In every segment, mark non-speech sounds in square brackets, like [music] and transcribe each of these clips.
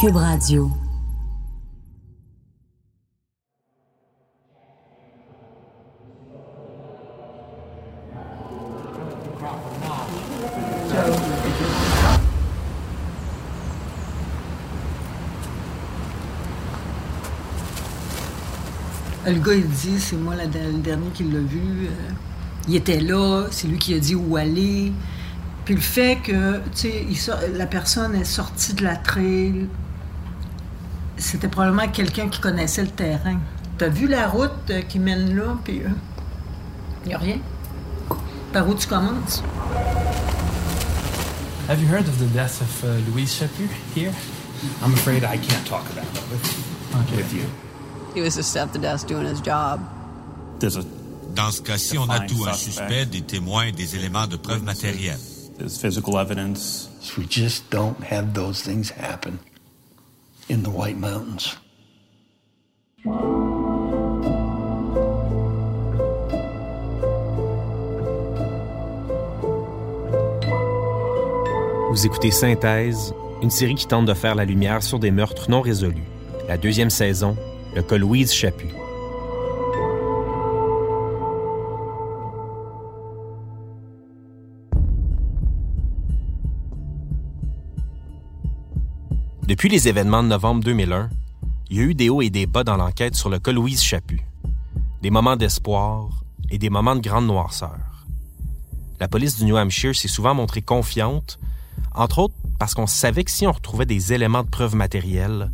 Cube Radio. Le gars, il dit, c'est moi le dernier qui l'a vu. euh, il était là, c'est lui qui a dit où aller. Puis le fait que, tu sais, la personne est sortie de la trail, c'était probablement quelqu'un qui connaissait le terrain. T'as vu la route euh, qui mène là, puis il n'y a rien? Par où tu commences? Have you heard of the death of uh, Louise Chaput here? I'm afraid I can't talk about it with, with you. He was just at the desk doing his job. There's a Dans ce cas-ci, on tout un suspect, des témoins, des éléments de preuve matérielle. there's physical evidence. We just don't have those things happen in the White Mountains. Vous écoutez Synthèse, une série qui tente de faire la lumière sur des meurtres non résolus. La deuxième saison, le cas Louise Chaput. Depuis les événements de novembre 2001, il y a eu des hauts et des bas dans l'enquête sur le cas Louise Chaput. Des moments d'espoir et des moments de grande noirceur. La police du New Hampshire s'est souvent montrée confiante, entre autres parce qu'on savait que si on retrouvait des éléments de preuve matérielle,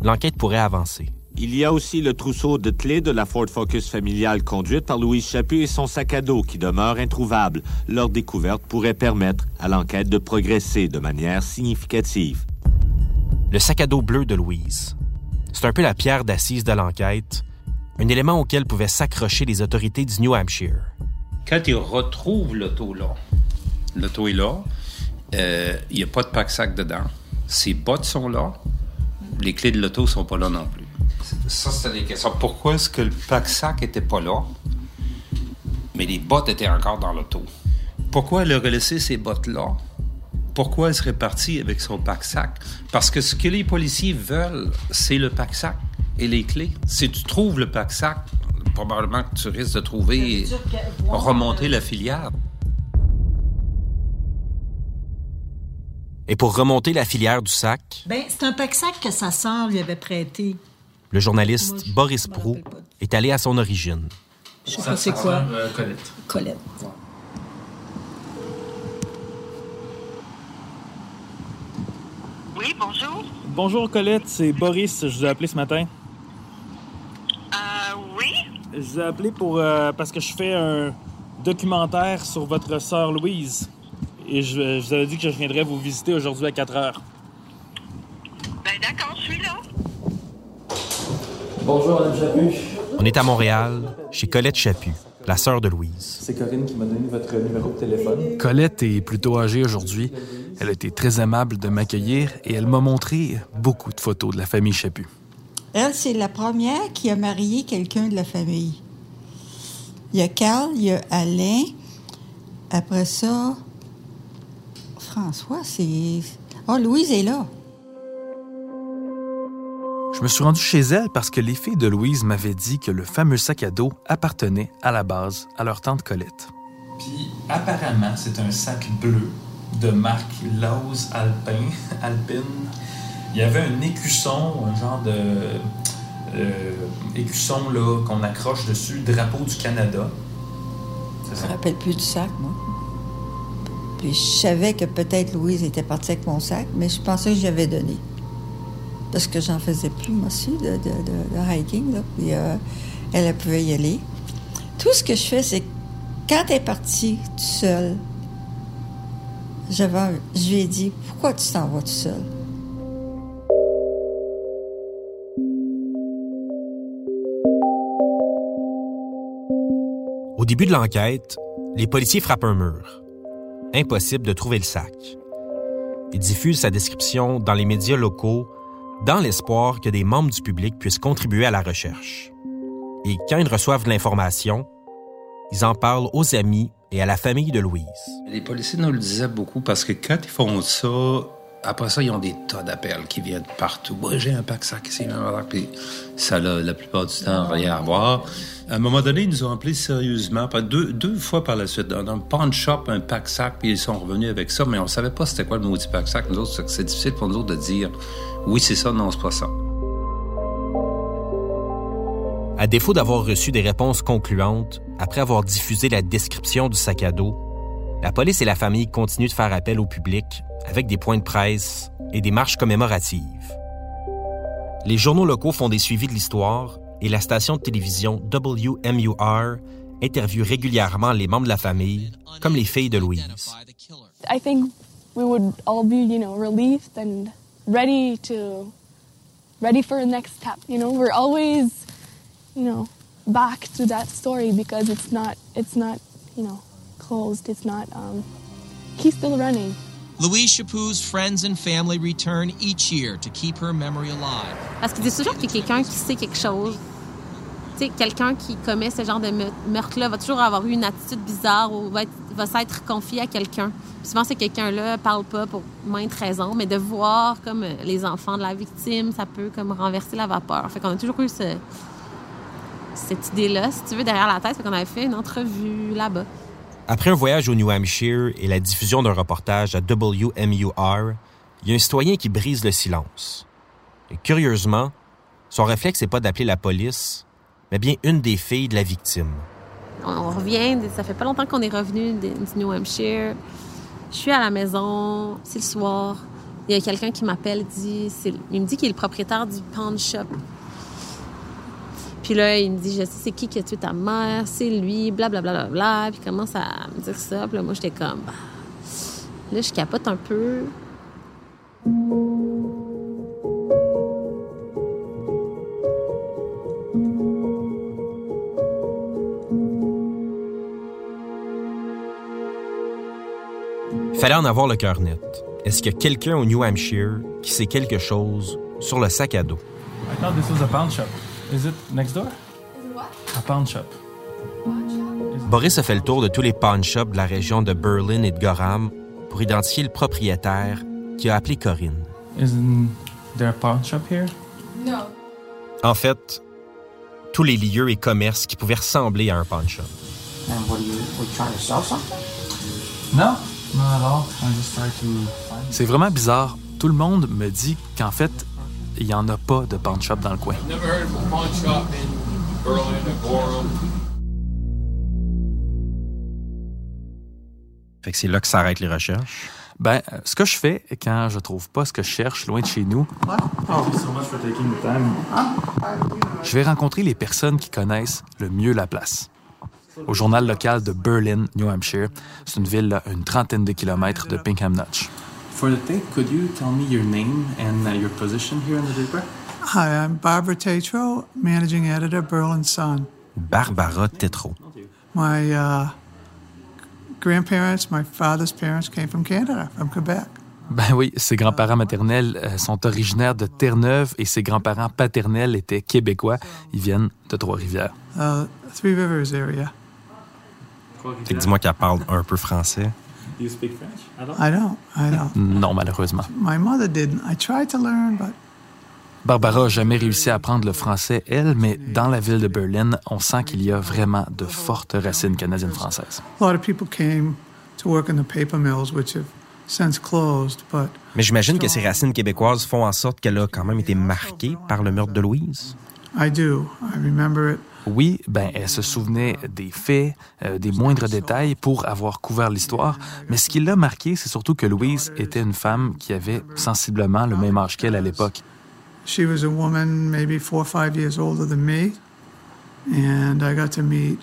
l'enquête pourrait avancer. Il y a aussi le trousseau de clés de la Ford Focus familiale conduite par Louise Chaput et son sac à dos qui demeure introuvable. Leur découverte pourrait permettre à l'enquête de progresser de manière significative. Le sac à dos bleu de Louise. C'est un peu la pierre d'assise de l'enquête, un élément auquel pouvaient s'accrocher les autorités du New Hampshire. Quand ils retrouvent l'auto là, l'auto est là, euh, il n'y a pas de pack-sac dedans. Ses bottes sont là, les clés de l'auto sont pas là non plus. Ça, c'était des questions. Pourquoi est-ce que le pack-sac était pas là, mais les bottes étaient encore dans l'auto? Pourquoi elle aurait laissé ces bottes-là? Pourquoi elle serait partie avec son pack-sac? Parce que ce que les policiers veulent, c'est le pack-sac et les clés. Si tu trouves le pack-sac, probablement que tu risques de trouver remonter la filière. Et pour remonter la filière du sac, Ben, c'est un pack-sac que sa sœur lui avait prêté. le journaliste Moi, je Boris Prou est allé à son origine. Je sais pas c'est quoi. Euh, Colette. Colette. Oui, bonjour. Bonjour Colette, c'est Boris, je vous ai appelé ce matin. Euh, oui? Je vous ai appelé pour euh, parce que je fais un documentaire sur votre sœur Louise. Et je, je vous avais dit que je viendrais vous visiter aujourd'hui à 4 heures. Ben d'accord, je suis là. Bonjour, Madame Chaput. On est à Montréal, chez Colette Chaput, la sœur de Louise. C'est Corinne qui m'a donné votre numéro de téléphone. Colette est plutôt âgée aujourd'hui. Elle a été très aimable de m'accueillir et elle m'a montré beaucoup de photos de la famille Chaput. Elle, c'est la première qui a marié quelqu'un de la famille. Il y a Carl, il y a Alain. Après ça, François, c'est. Oh, Louise est là. Je me suis rendu chez elle parce que les filles de Louise m'avaient dit que le fameux sac à dos appartenait à la base à leur tante Colette. Puis apparemment, c'est un sac bleu de marque Laws Alpin, [laughs] Alpine. Il y avait un écusson, un genre de euh, écusson là qu'on accroche dessus, drapeau du Canada. Je me rappelle plus du sac, moi. Puis je savais que peut-être Louise était partie avec mon sac, mais je pensais que j'avais donné. Parce que j'en faisais plus, moi aussi, de, de, hiking. Puis euh, elle, pouvait y aller. Tout ce que je fais, c'est quand elle est partie toute seule, je lui ai dit Pourquoi tu t'en vas tout seul? Au début de l'enquête, les policiers frappent un mur. Impossible de trouver le sac. Ils diffusent sa description dans les médias locaux dans l'espoir que des membres du public puissent contribuer à la recherche. Et quand ils reçoivent l'information, ils en parlent aux amis et à la famille de Louise. Les policiers nous le disaient beaucoup parce que quand ils font ça, Après ça, ils ont des tas d'appels qui viennent partout. Moi, j'ai un pack sac ici, puis ça la plupart du temps rien à voir. À un moment donné, ils nous ont appelés sérieusement, deux, deux fois par la suite, dans un pawn shop, un pack sac, puis ils sont revenus avec ça, mais on savait pas c'était quoi le maudit pack sac. Nous autres, c'est difficile pour nous autres de dire oui, c'est ça, non, c'est pas ça. À défaut d'avoir reçu des réponses concluantes, après avoir diffusé la description du sac à dos, la police et la famille continuent de faire appel au public avec des points de presse et des marches commémoratives. Les journaux locaux font des suivis de l'histoire et la station de télévision WMUR interviewe régulièrement les membres de la famille, comme les filles de Louise. I think we would all be, you know, relieved and ready to ready for next step. You know, we're always, you know, back to that story because it's not it's not, you know, closed. It's not um he's still running. Louise Chapou's friends and family return each year to keep her memory alive. Parce qu'il dit toujours qu'il y a quelqu'un qui sait quelque chose. Tu sais, quelqu'un qui commet ce genre de meurtre-là va toujours avoir eu une attitude bizarre ou va, va s'être confié à quelqu'un. Souvent, ce quelqu'un-là parle pas pour maintes raisons, mais de voir comme les enfants de la victime, ça peut comme renverser la vapeur. Fait qu'on a toujours eu ce, cette idée-là, si tu veux, derrière la tête. Fait qu'on avait fait une entrevue là-bas. Après un voyage au New Hampshire et la diffusion d'un reportage à WMUR, il y a un citoyen qui brise le silence. Et curieusement, son réflexe n'est pas d'appeler la police, mais bien une des filles de la victime. On revient, ça fait pas longtemps qu'on est revenu du New Hampshire. Je suis à la maison, c'est le soir. Il y a quelqu'un qui m'appelle, dit, il me dit qu'il est le propriétaire du pawn shop puis là, il me dit, je sais c'est qui qui a tué ta mère, c'est lui, blablabla. Bla, bla, bla, puis il commence à me dire ça. Puis là, moi, j'étais comme, bah. là, je capote un peu. Fallait en avoir le cœur net. Est-ce qu'il y a quelqu'un au New Hampshire qui sait quelque chose sur le sac à dos? I thought this was a pawn shop. Is it next door? A pawn shop. Boris a fait le tour de tous les pawn shops de la région de Berlin et de Gorham pour identifier le propriétaire qui a appelé Corinne. Isn't there a pawn shop here? No. En fait, tous les lieux et commerces qui pouvaient ressembler à un pawn shop. And what are you, were you trying to sell something? No, not at all. I just tried to find C'est vraiment bizarre. Tout le monde me dit qu'en fait, il n'y en a pas de pawn shop dans le coin. Fait que c'est là que s'arrêtent les recherches. Ben, ce que je fais quand je trouve pas ce que je cherche loin de chez nous, je vais rencontrer les personnes qui connaissent le mieux la place. Au journal local de Berlin, New Hampshire, c'est une ville à une trentaine de kilomètres de Pinkham Notch. For the tape, could you tell me your name and uh, your position here in the paper? Hi, I'm Barbara Tatro, managing editor, Berlin Sun. Barbara Tetro. My uh, grandparents, my father's parents came from Canada, from Quebec. Ben oui, ses grands-parents maternels euh, sont originaires de Terre-Neuve et ses grands-parents paternels étaient québécois. Ils viennent de Trois-Rivières. Uh, Three Rivers area. Que dis-moi qu'elle parle un peu français. Do you speak French? I don't. I don't. Non, malheureusement. My mother didn't. I tried to learn, but Barbara n'a jamais réussi à apprendre le français, elle, mais dans la ville de Berlin, on sent qu'il y a vraiment de fortes racines canadiennes-françaises. a lot of people came to work in the paper mills, which have since closed, but Mais j'imagine que ces racines québécoises font en sorte qu'elle a quand même été marquée par le meurtre de Louise. I do. I remember it. Oui, ben, elle se souvenait des faits, euh, des moindres détails pour avoir couvert l'histoire, mais ce qui l'a marqué, c'est surtout que Louise était une femme qui avait sensiblement le même âge qu'elle à l'époque. She was a woman maybe four or five years older than me, and I got to meet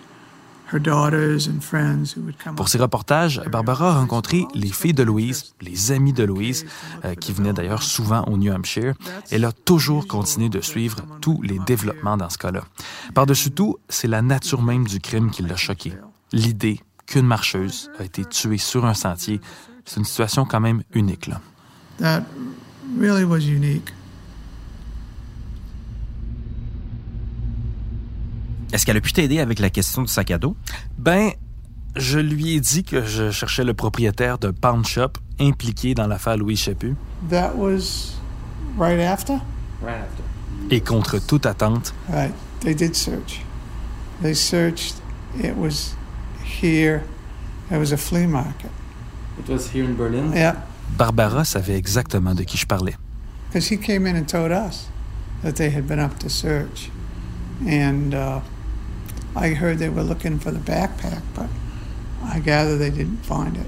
Pour ses reportages, Barbara a rencontré les filles de Louise, les amis de Louise, euh, qui venaient d'ailleurs souvent au New Hampshire. Elle a toujours continué de suivre tous les développements dans ce cas-là. Par-dessus tout, c'est la nature même du crime qui l'a choquée. L'idée qu'une marcheuse a été tuée sur un sentier, c'est une situation quand même unique. Là. That really was unique. Est-ce qu'elle a pu t'aider avec la question du sac à dos? Ben, je lui ai dit que je cherchais le propriétaire de Pound Shop impliqué dans l'affaire Louis Chaput. That was right after? Right after. Et contre toute attente, Right. They did search. They searched. It was here. It was a flea market. It was here in Berlin? Yeah. Barbara savait exactement de qui je parlais. Because he came in and told us that they had been up to search. And uh, I heard they were looking for the backpack, but I gather they didn't find it.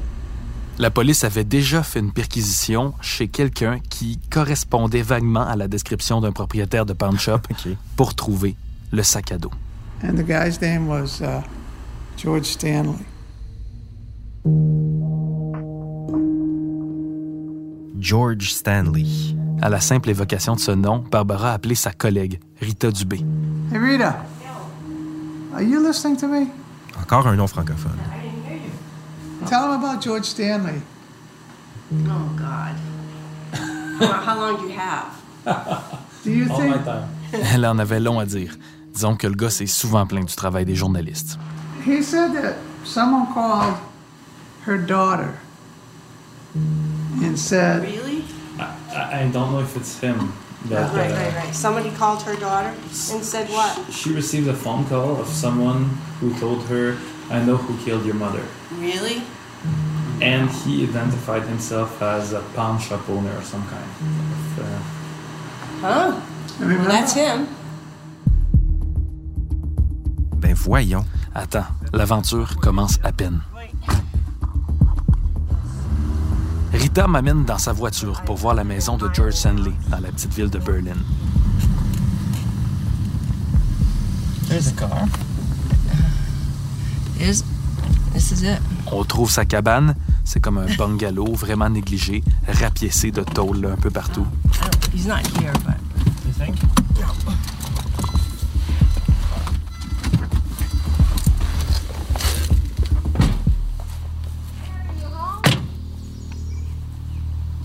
La police avait déjà fait une perquisition chez quelqu'un qui correspondait vaguement à la description d'un propriétaire de pawn shop [laughs] pour trouver le sac à dos. And the guy's name was uh, George Stanley. George Stanley. À la simple évocation de ce nom, Barbara a appelé sa collègue, Rita Dubé. Hey, Rita. Are you listening to me? Encore un nom francophone. Tell him about George Stanley. Oh, God. [laughs] how long do you have? Do you think? Elle en avait long à dire. Disons que le gars s'est souvent plaint du travail des journalistes. He said that someone called her daughter and said, Really? I, I don't know if it's him. But, right, uh, right, right. Somebody called her daughter and said what? She received a phone call of someone who told her, I know who killed your mother. Really? And he identified himself as a pawn shop owner of some kind. Of, uh, Huh? Well, that's him. Ben voyons. Attends, l'aventure commence à peine. Rita m'amène dans sa voiture pour voir la maison de George Stanley dans la petite ville de Berlin. There's a car. Is this is it? On trouve sa cabane. C'est comme un bungalow [laughs] vraiment négligé, rapiécé de tôle un peu partout. He's not here, but. You think?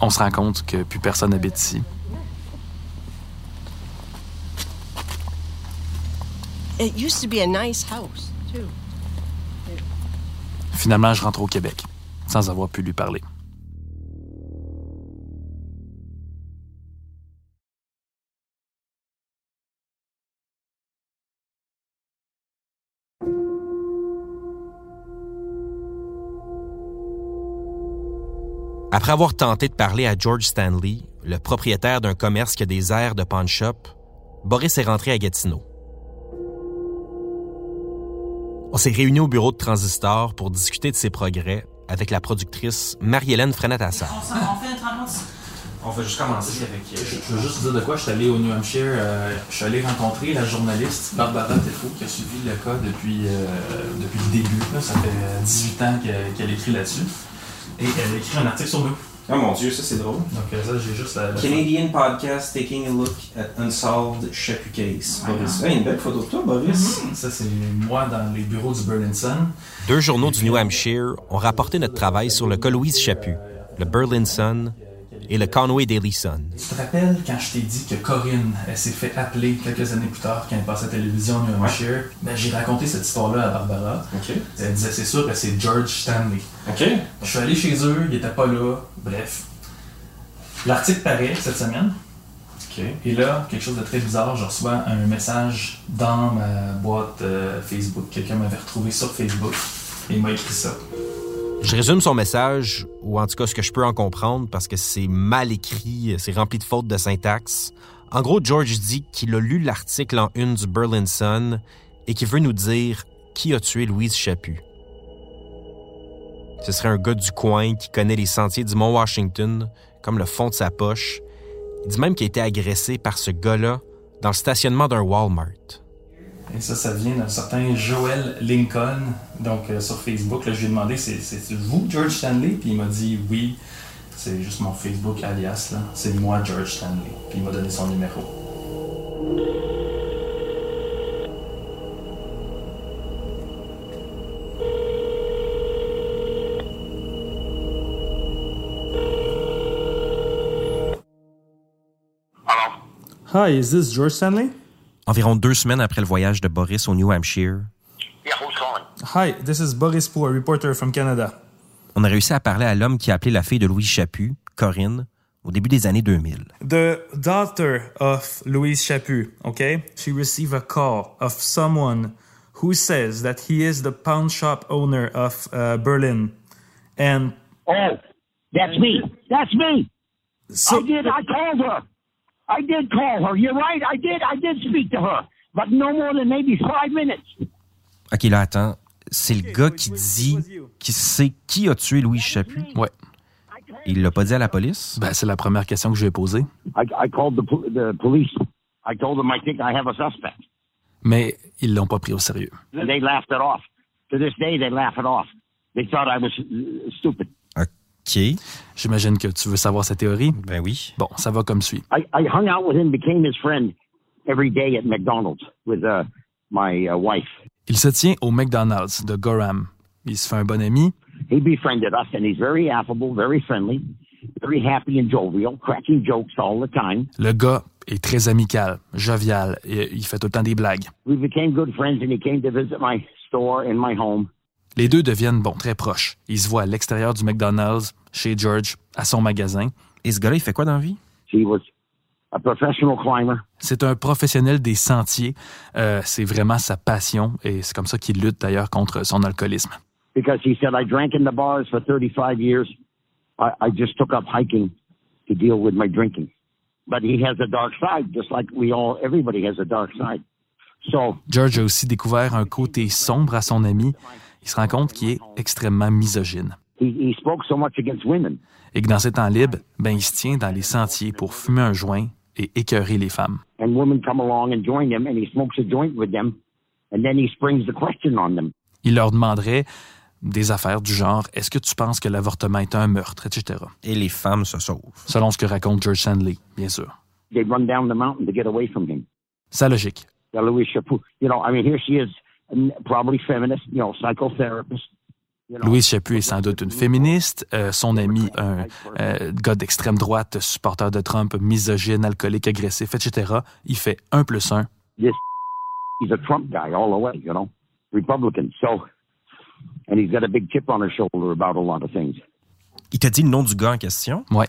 On se rend compte que plus personne n'habite ici. Finalement, je rentre au Québec, sans avoir pu lui parler. Après avoir tenté de parler à George Stanley, le propriétaire d'un commerce qui a des airs de pawn shop, Boris est rentré à Gatineau. On s'est réunis au bureau de Transistor pour discuter de ses progrès avec la productrice Marie-Hélène Frenette-Assad. On va juste commencer avec... Je veux juste dire de quoi. Je suis allé au New Hampshire. euh, je suis allé rencontrer la journaliste Barbara Tefo qui a suivi le cas depuis, euh, depuis le début. là. Ça fait 18 ans qu'elle qu'elle écrit là-dessus. Et elle a écrit un article sur nous. Oh mon dieu, ça c'est drôle. Donc euh, ça, j'ai juste la... la- Canadian podcast taking a look at unsolved Chapu case. Ah, Boris. Hey, une belle photo de toi, Boris. Mhm. Ça, c'est moi dans les bureaux du Berlin Sun. Deux journaux du New Hampshire ont rapporté notre travail sur le cas Louise Chaput, le Berlin Sun et le Conway Daily Sun. Tu te rappelles quand je t'ai dit que Corinne, elle s'est fait appeler quelques années plus tard quand elle passait à la télévision au New Hampshire? Ben, j'ai raconté cette histoire-là à Barbara. Elle disait, c'est sûr que c'est George Stanley. Je suis allé chez eux, il était pas là. Bref. L'article paraît cette semaine. Et là, quelque chose de très bizarre, je reçois un message dans ma boîte euh, Facebook. Quelqu'un m'avait retrouvé sur Facebook et il m'a écrit ça. Je résume son message, ou en tout cas ce que je peux en comprendre, parce que c'est mal écrit, c'est rempli de fautes de syntaxe. En gros, George dit qu'il a lu l'article en une du Berlin Sun et qu'il veut nous dire qui a tué Louise Chaput. Ce serait un gars du coin qui connaît les sentiers du Mont Washington comme le fond de sa poche. Il dit même qu'il a été agressé par ce gars-là dans le stationnement d'un Walmart. Et ça, ça vient d'un certain Joel Lincoln. Donc, euh, sur Facebook, là, je lui ai demandé c'est, c'est vous, George Stanley? Puis il m'a dit oui. C'est juste mon Facebook alias, là. C'est moi, George Stanley. Puis il m'a donné son numéro. Hi, is this George Stanley? Environ deux semaines après le voyage de Boris au New Hampshire, Hi, this is Boris Poor, reporter from Canada. on a réussi à parler à l'homme qui a appelé la fille de Louise Chaput, Corinne, au début des années 2000. The daughter of Louise Chaput, okay? She received a call of someone who says that he is the pawn shop owner of uh, Berlin. And Oh, that's me. That's me. I did. I called her. I did call her. You're right. I did. I did speak to her, but no more than maybe five minutes. OK, là, attends. C'est le gars qui dit qui sait qui a tué Louise Chaput? Ouais. Il l'a pas dit à la police? Ben, c'est la première question que je vais poser. I, I called the, the police. I told them I think I have a suspect, Mais ils l'ont pas pris au sérieux. and they laughed it off. To this day, they laugh it off. They thought I was uh, stupid. OK. J'imagine que tu veux savoir sa théorie. Ben oui. Bon, ça va comme suit. I, I hung out with him, became his friend every day at McDonald's with uh, my uh, wife. Il se tient au McDonald's de Gorham. Il se fait un bon ami. He befriended us, and he's very affable, very friendly, very happy and jovial, cracking jokes all the time. Le gars est très amical, jovial, et il fait tout le temps des blagues. We became good friends, and he came to visit my store and my home. Les deux deviennent, bon, très proches. Ils se voient à l'extérieur du McDonald's, chez George, à son magasin. Et ce gars-là, il fait quoi dans la vie? C'est un professionnel des sentiers. Euh, c'est vraiment sa passion et c'est comme ça qu'il lutte d'ailleurs contre son alcoolisme. because he said, I drank in the bars for 35 years. I, I just took up hiking to deal with my drinking. But he has a dark side, just like we all, everybody has a dark side. So George a aussi découvert un côté sombre à son ami. Il se rend compte qu'il est extrêmement misogyne. he, he spoke so much against women. Et que dans ses temps libres, ben, il se tient dans les sentiers pour fumer un joint et écœurer les femmes. And women come along and join him, and he smokes a joint with them. And then he springs the question on them. Il leur demanderait des affaires du genre est-ce que tu penses que l'avortement est un meurtre, etc. Et les femmes se sauvent. Selon ce que raconte George Sandley, bien sûr. They run down the mountain to get away from him. Sa logique. The Louis Chaput. You know, I mean, here she is, probably feminist, you know, psychotherapist. Louise Chaput est sans doute une féministe. Euh, son ami, un euh, gars d'extrême droite, supporter de Trump, misogyne, alcoolique, agressif, etc. Il fait un plus un. This, he's a Trump guy all the way, you know, Republican. So, and he's got a big chip on his shoulder about a lot of things. Il t'a dit le nom du gars en question? Ouais.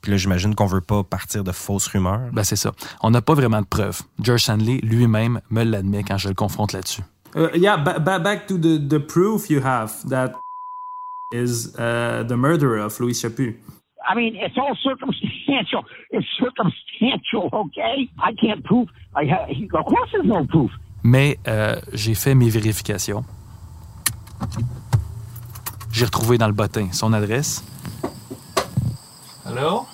Puis là, j'imagine qu'on veut pas partir de fausses rumeurs. Ben, c'est ça. On n'a pas vraiment de preuves. George Sandley lui-même me l'admet quand je le confronte là-dessus. Uh, yeah, ba- ba- back to the, the proof you have that is uh, the murderer of Louis Chaput. I mean, it's all circumstantial. It's circumstantial, okay? I can't prove. I ha- he, of course, there's no proof. Mais euh, j'ai fait mes vérifications. J'ai retrouvé dans le bottin son adresse. Hello?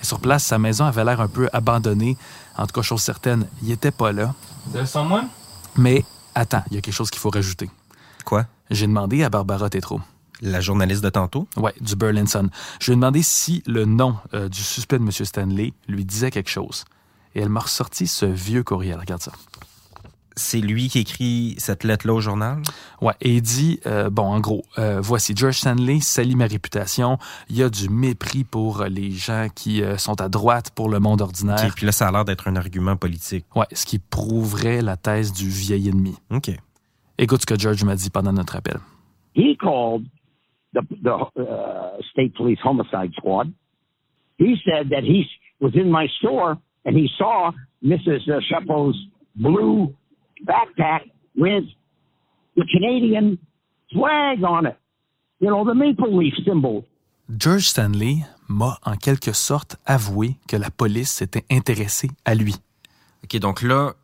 Et sur place, sa maison avait l'air un peu abandonnée. En tout cas, chose certaine, il était pas là. There's someone? Mais attends, il y a quelque chose qu'il faut rajouter. Quoi? J'ai demandé à Barbara Tétrault. La journaliste de tantôt? Ouais, du Berlin Sun. Je lui ai demandé si le nom euh, du suspect de M. Stanley lui disait quelque chose. Et elle m'a ressorti ce vieux courriel. Regarde ça. C'est lui qui écrit cette lettre-là au journal? Ouais, et il dit, euh, bon, en gros, euh, voici, George Stanley salit ma réputation. Il y a du mépris pour les gens qui euh, sont à droite pour le monde ordinaire. OK, puis là, ça a l'air d'être un argument politique. Ouais, ce qui prouverait la thèse du vieil ennemi. OK. Écoute ce que George m'a dit pendant notre appel. He called the, the uh, state police homicide squad. He said that he was in my store and he saw Mrs. Chapeau's blue backpack with the Canadian flag on it. You know, the maple leaf symbol. George Stanley m'a en quelque sorte avoué que la police s'était intéressée à lui. OK, donc là,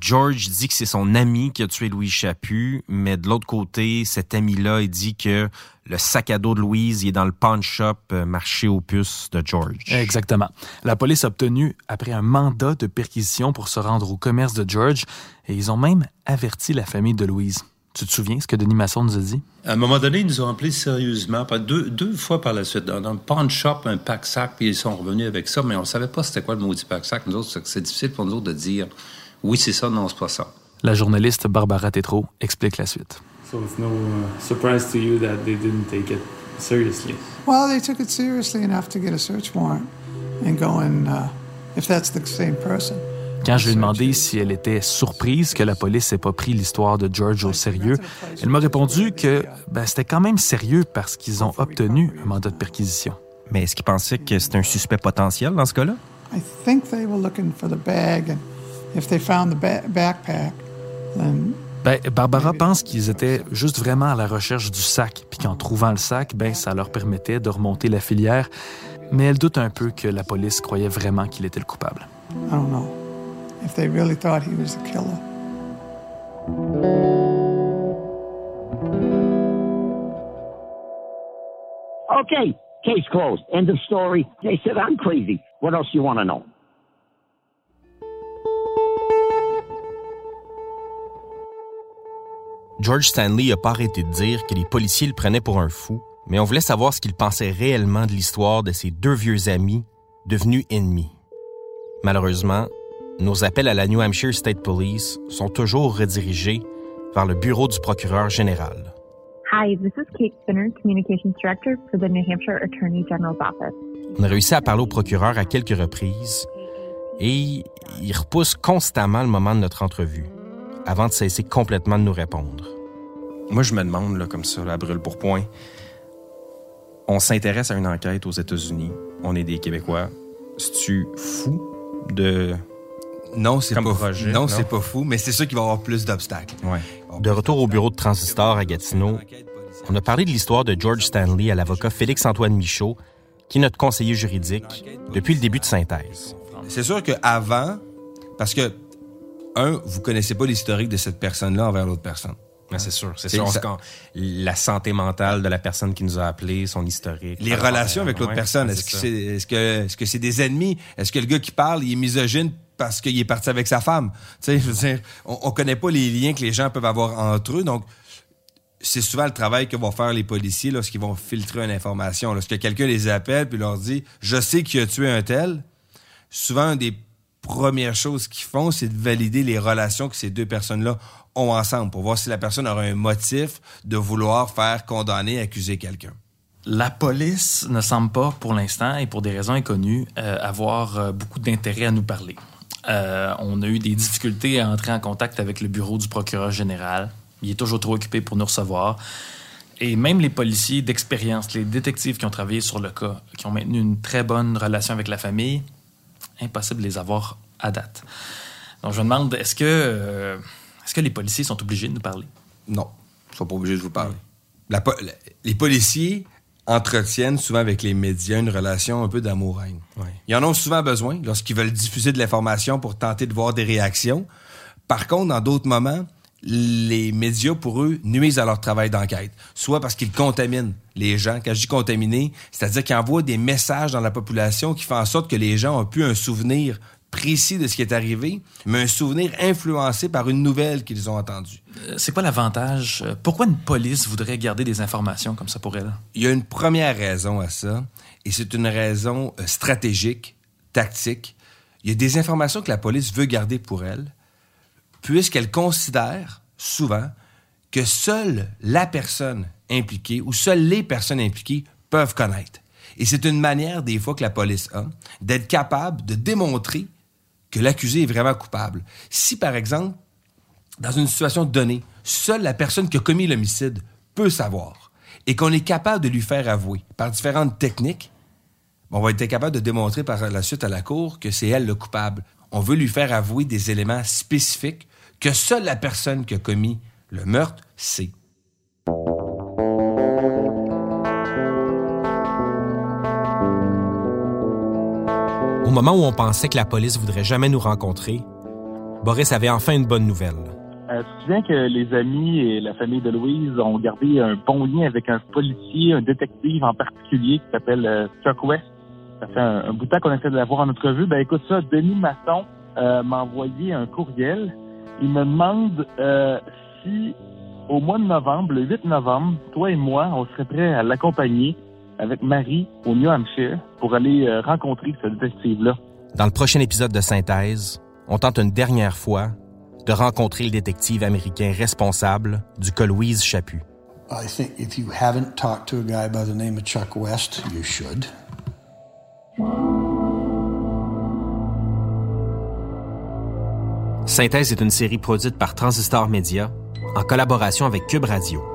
George dit que c'est son ami qui a tué Louise Chaput, mais de l'autre côté, cet ami-là, il dit que le sac à dos de Louise, il est dans le pawn shop euh, marché aux puces de George. Exactement. La police a obtenu, après un mandat de perquisition pour se rendre au commerce de George, et ils ont même averti la famille de Louise. Tu te souviens ce que Denis Masson nous a dit? À un moment donné, ils nous ont appelés sérieusement, pas deux, deux fois par la suite, dans, le pawn shop, un pack-sac, puis ils sont revenus avec ça, mais on savait pas c'était quoi le maudit pack-sac. Nous autres, c'est- c'est difficile pour nous autres de dire oui, c'est ça, non, c'est pas ça. La journaliste Barbara Tétrault explique la suite. So it's no uh, surprise to you that they didn't take it seriously? Well, they took it seriously enough to get a search warrant and go and, uh, if that's the same person, Quand je lui ai demandé si elle était surprise que la police n'ait pas pris l'histoire de George au sérieux, elle m'a répondu que ben, c'était quand même sérieux parce qu'ils ont obtenu un mandat de perquisition. Mais est-ce qu'il pensait que c'était un suspect potentiel dans ce cas-là? I think they were looking for the bag, and if they found the ba- backpack, then Ben, Barbara pense qu'ils étaient juste vraiment à la recherche du sac, puis qu'en trouvant le sac, ben, ça leur permettait de remonter la filière. Mais elle doute un peu que la police croyait vraiment qu'il était le coupable. I don't know if they really thought he was the killer. Okay, case closed. End of story. They said I'm crazy. What else you want to know? George Stanley n'a pas arrêté de dire que les policiers le prenaient pour un fou, mais on voulait savoir ce qu'il pensait réellement de l'histoire de ses deux vieux amis devenus ennemis. Malheureusement, nos appels à la New Hampshire State Police sont toujours redirigés vers le bureau du procureur général. Hi, this is Kate Spinner, Communications Director for the New Hampshire Attorney General's Office. On a réussi à parler au procureur à quelques reprises et il repousse constamment le moment de notre entrevue avant de cesser complètement de nous répondre. Moi, je me demande, là, comme ça, à brûle pour point, on s'intéresse à une enquête aux États-Unis, on est des Québécois. C'est-tu fou de. Non, c'est pas projet. Non, non? c'est pas fou, mais c'est sûr qu'il va y avoir plus d'obstacles. Ouais. De retour au bureau de Transistor à Gatineau, on a parlé de l'histoire de George Stanley à l'avocat Félix-Antoine Michaud, qui est notre conseiller juridique depuis le début de synthèse. C'est sûr qu'avant, parce que, un, vous connaissez pas l'historique de cette personne-là envers l'autre personne. C'est sûr, c'est sûr. Ça. La santé mentale de la personne qui nous a appelés, son historique. Les relations avec l'autre ouais, personne, est-ce que c'est est-ce que est-ce que c'est des ennemis? Est-ce que le gars qui parle, il est misogyne parce qu'il est parti avec sa femme? Tu sais, je veux dire, on, on connaît pas les liens que les gens peuvent avoir entre eux, donc c'est souvent le travail que vont faire les policiers lorsqu'ils vont filtrer une information. Lorsque quelqu'un les appelle puis leur dit Je sais qui a tué un tel, souvent, une des premières choses qu'ils font, c'est de valider les relations que ces deux personnes-là ont ensemble pour voir si la personne aura un motif de vouloir faire condamner, accuser quelqu'un. La police ne semble pas, pour l'instant, et pour des raisons inconnues, euh, avoir euh, beaucoup d'intérêt à nous parler. Euh, on a eu des difficultés à entrer en contact avec le bureau du procureur général. Il est toujours trop occupé pour nous recevoir. Et même les policiers d'expérience, les détectives qui ont travaillé sur le cas, qui ont maintenu une très bonne relation avec la famille, impossible de les avoir à date. Donc je me demande, est-ce que, euh, est-ce que les policiers sont obligés de nous parler? Non, ils sont pas obligés de vous parler. La po- la- les policiers entretiennent souvent avec les médias une relation un peu d'amour-haine. Ils en ont souvent besoin lorsqu'ils veulent diffuser de l'information pour tenter de voir des réactions. Par contre, dans d'autres moments, les médias, pour eux, nuisent à leur travail d'enquête. Soit parce qu'ils contaminent les gens. Quand je dis contaminer, c'est-à-dire qu'ils envoient des messages dans la population qui font en sorte que les gens ont plus un souvenir précis de ce qui est arrivé, mais un souvenir influencé par une nouvelle qu'ils ont entendue. Euh, C'est quoi l'avantage? Euh, Pourquoi une police voudrait garder des informations comme ça pour elle? Il y a une première raison à ça, et c'est une raison euh, stratégique, tactique. Il y a des informations que la police veut garder pour elle, puisqu'elle considère souvent que seule la personne impliquée ou seules les personnes impliquées peuvent connaître. Et c'est une manière, des fois, que la police a d'être capable de démontrer que l'accusé est vraiment coupable. Si, par exemple, dans une situation donnée, seule la personne qui a commis l'homicide peut savoir et qu'on est capable de lui faire avouer par différentes techniques, on va être capable de démontrer par la suite à la cour que c'est elle le coupable. On veut lui faire avouer des éléments spécifiques que seule la personne qui a commis le meurtre sait. Moment où on pensait que la police voudrait jamais nous rencontrer, Boris avait enfin une bonne nouvelle. Euh, tu souviens que les amis et la famille de Louise ont gardé un bon lien avec un policier, un détective en particulier qui s'appelle euh, Chuck West? Ça fait un, un bout de temps qu'on essaie de l'avoir en entrevue. Ben écoute ça, Denis Masson euh, m'a envoyé un courriel. Il me demande euh, si au mois de novembre, le 8 novembre, toi et moi, on serait prêts à l'accompagner avec Marie au New Hampshire pour aller euh, rencontrer ce détective-là. Dans le prochain épisode de Synthèse, on tente une dernière fois de rencontrer le détective américain responsable du cas Louise Chaput. I think if you haven't talked to a guy by the name of Chuck West, you should. Synthèse est une série produite par Transistor Media en collaboration avec Cube Radio.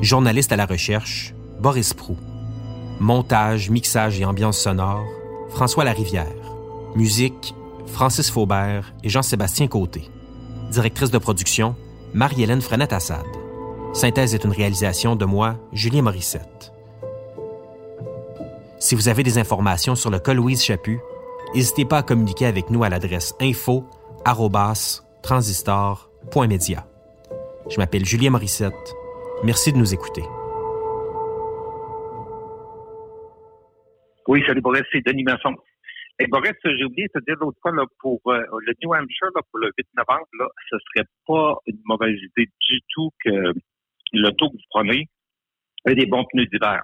Journaliste à la recherche, Boris Prou. Montage, mixage et ambiance sonore, François Larivière. Musique, Francis Faubert et Jean-Sébastien Côté. Directrice de production, Marie-Hélène Frenette-Assad. Synthèse est une réalisation de moi, Julien Morissette. Si vous avez des informations sur le cas Louise Chaput, n'hésitez pas à communiquer avec nous à l'adresse info transistor.media. Je m'appelle Julien Morissette. Merci de nous écouter. Oui, salut Boris, c'est Denis Masson. Et Boris, j'ai oublié de te dire l'autre fois, là, pour euh, le New Hampshire, pour le 8 novembre, là, ce serait pas une mauvaise idée du tout que l'auto que vous prenez ait des bons pneus d'hiver.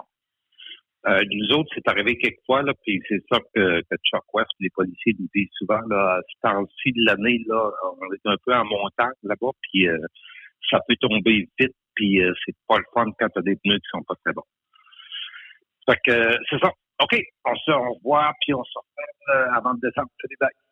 Euh, nous autres, c'est arrivé quelquefois, là, puis c'est ça que, Chuck West, les policiers nous disent souvent, là, à ce de l'année, là, on est un peu en montagne là-bas, puis euh, ça peut tomber vite, puis euh, c'est pas le fun quand t'as des pneus qui sont pas très bons. Fait que c'est ça. OK, on se revoit, puis on se revoit avant de descendre. Salut, bye.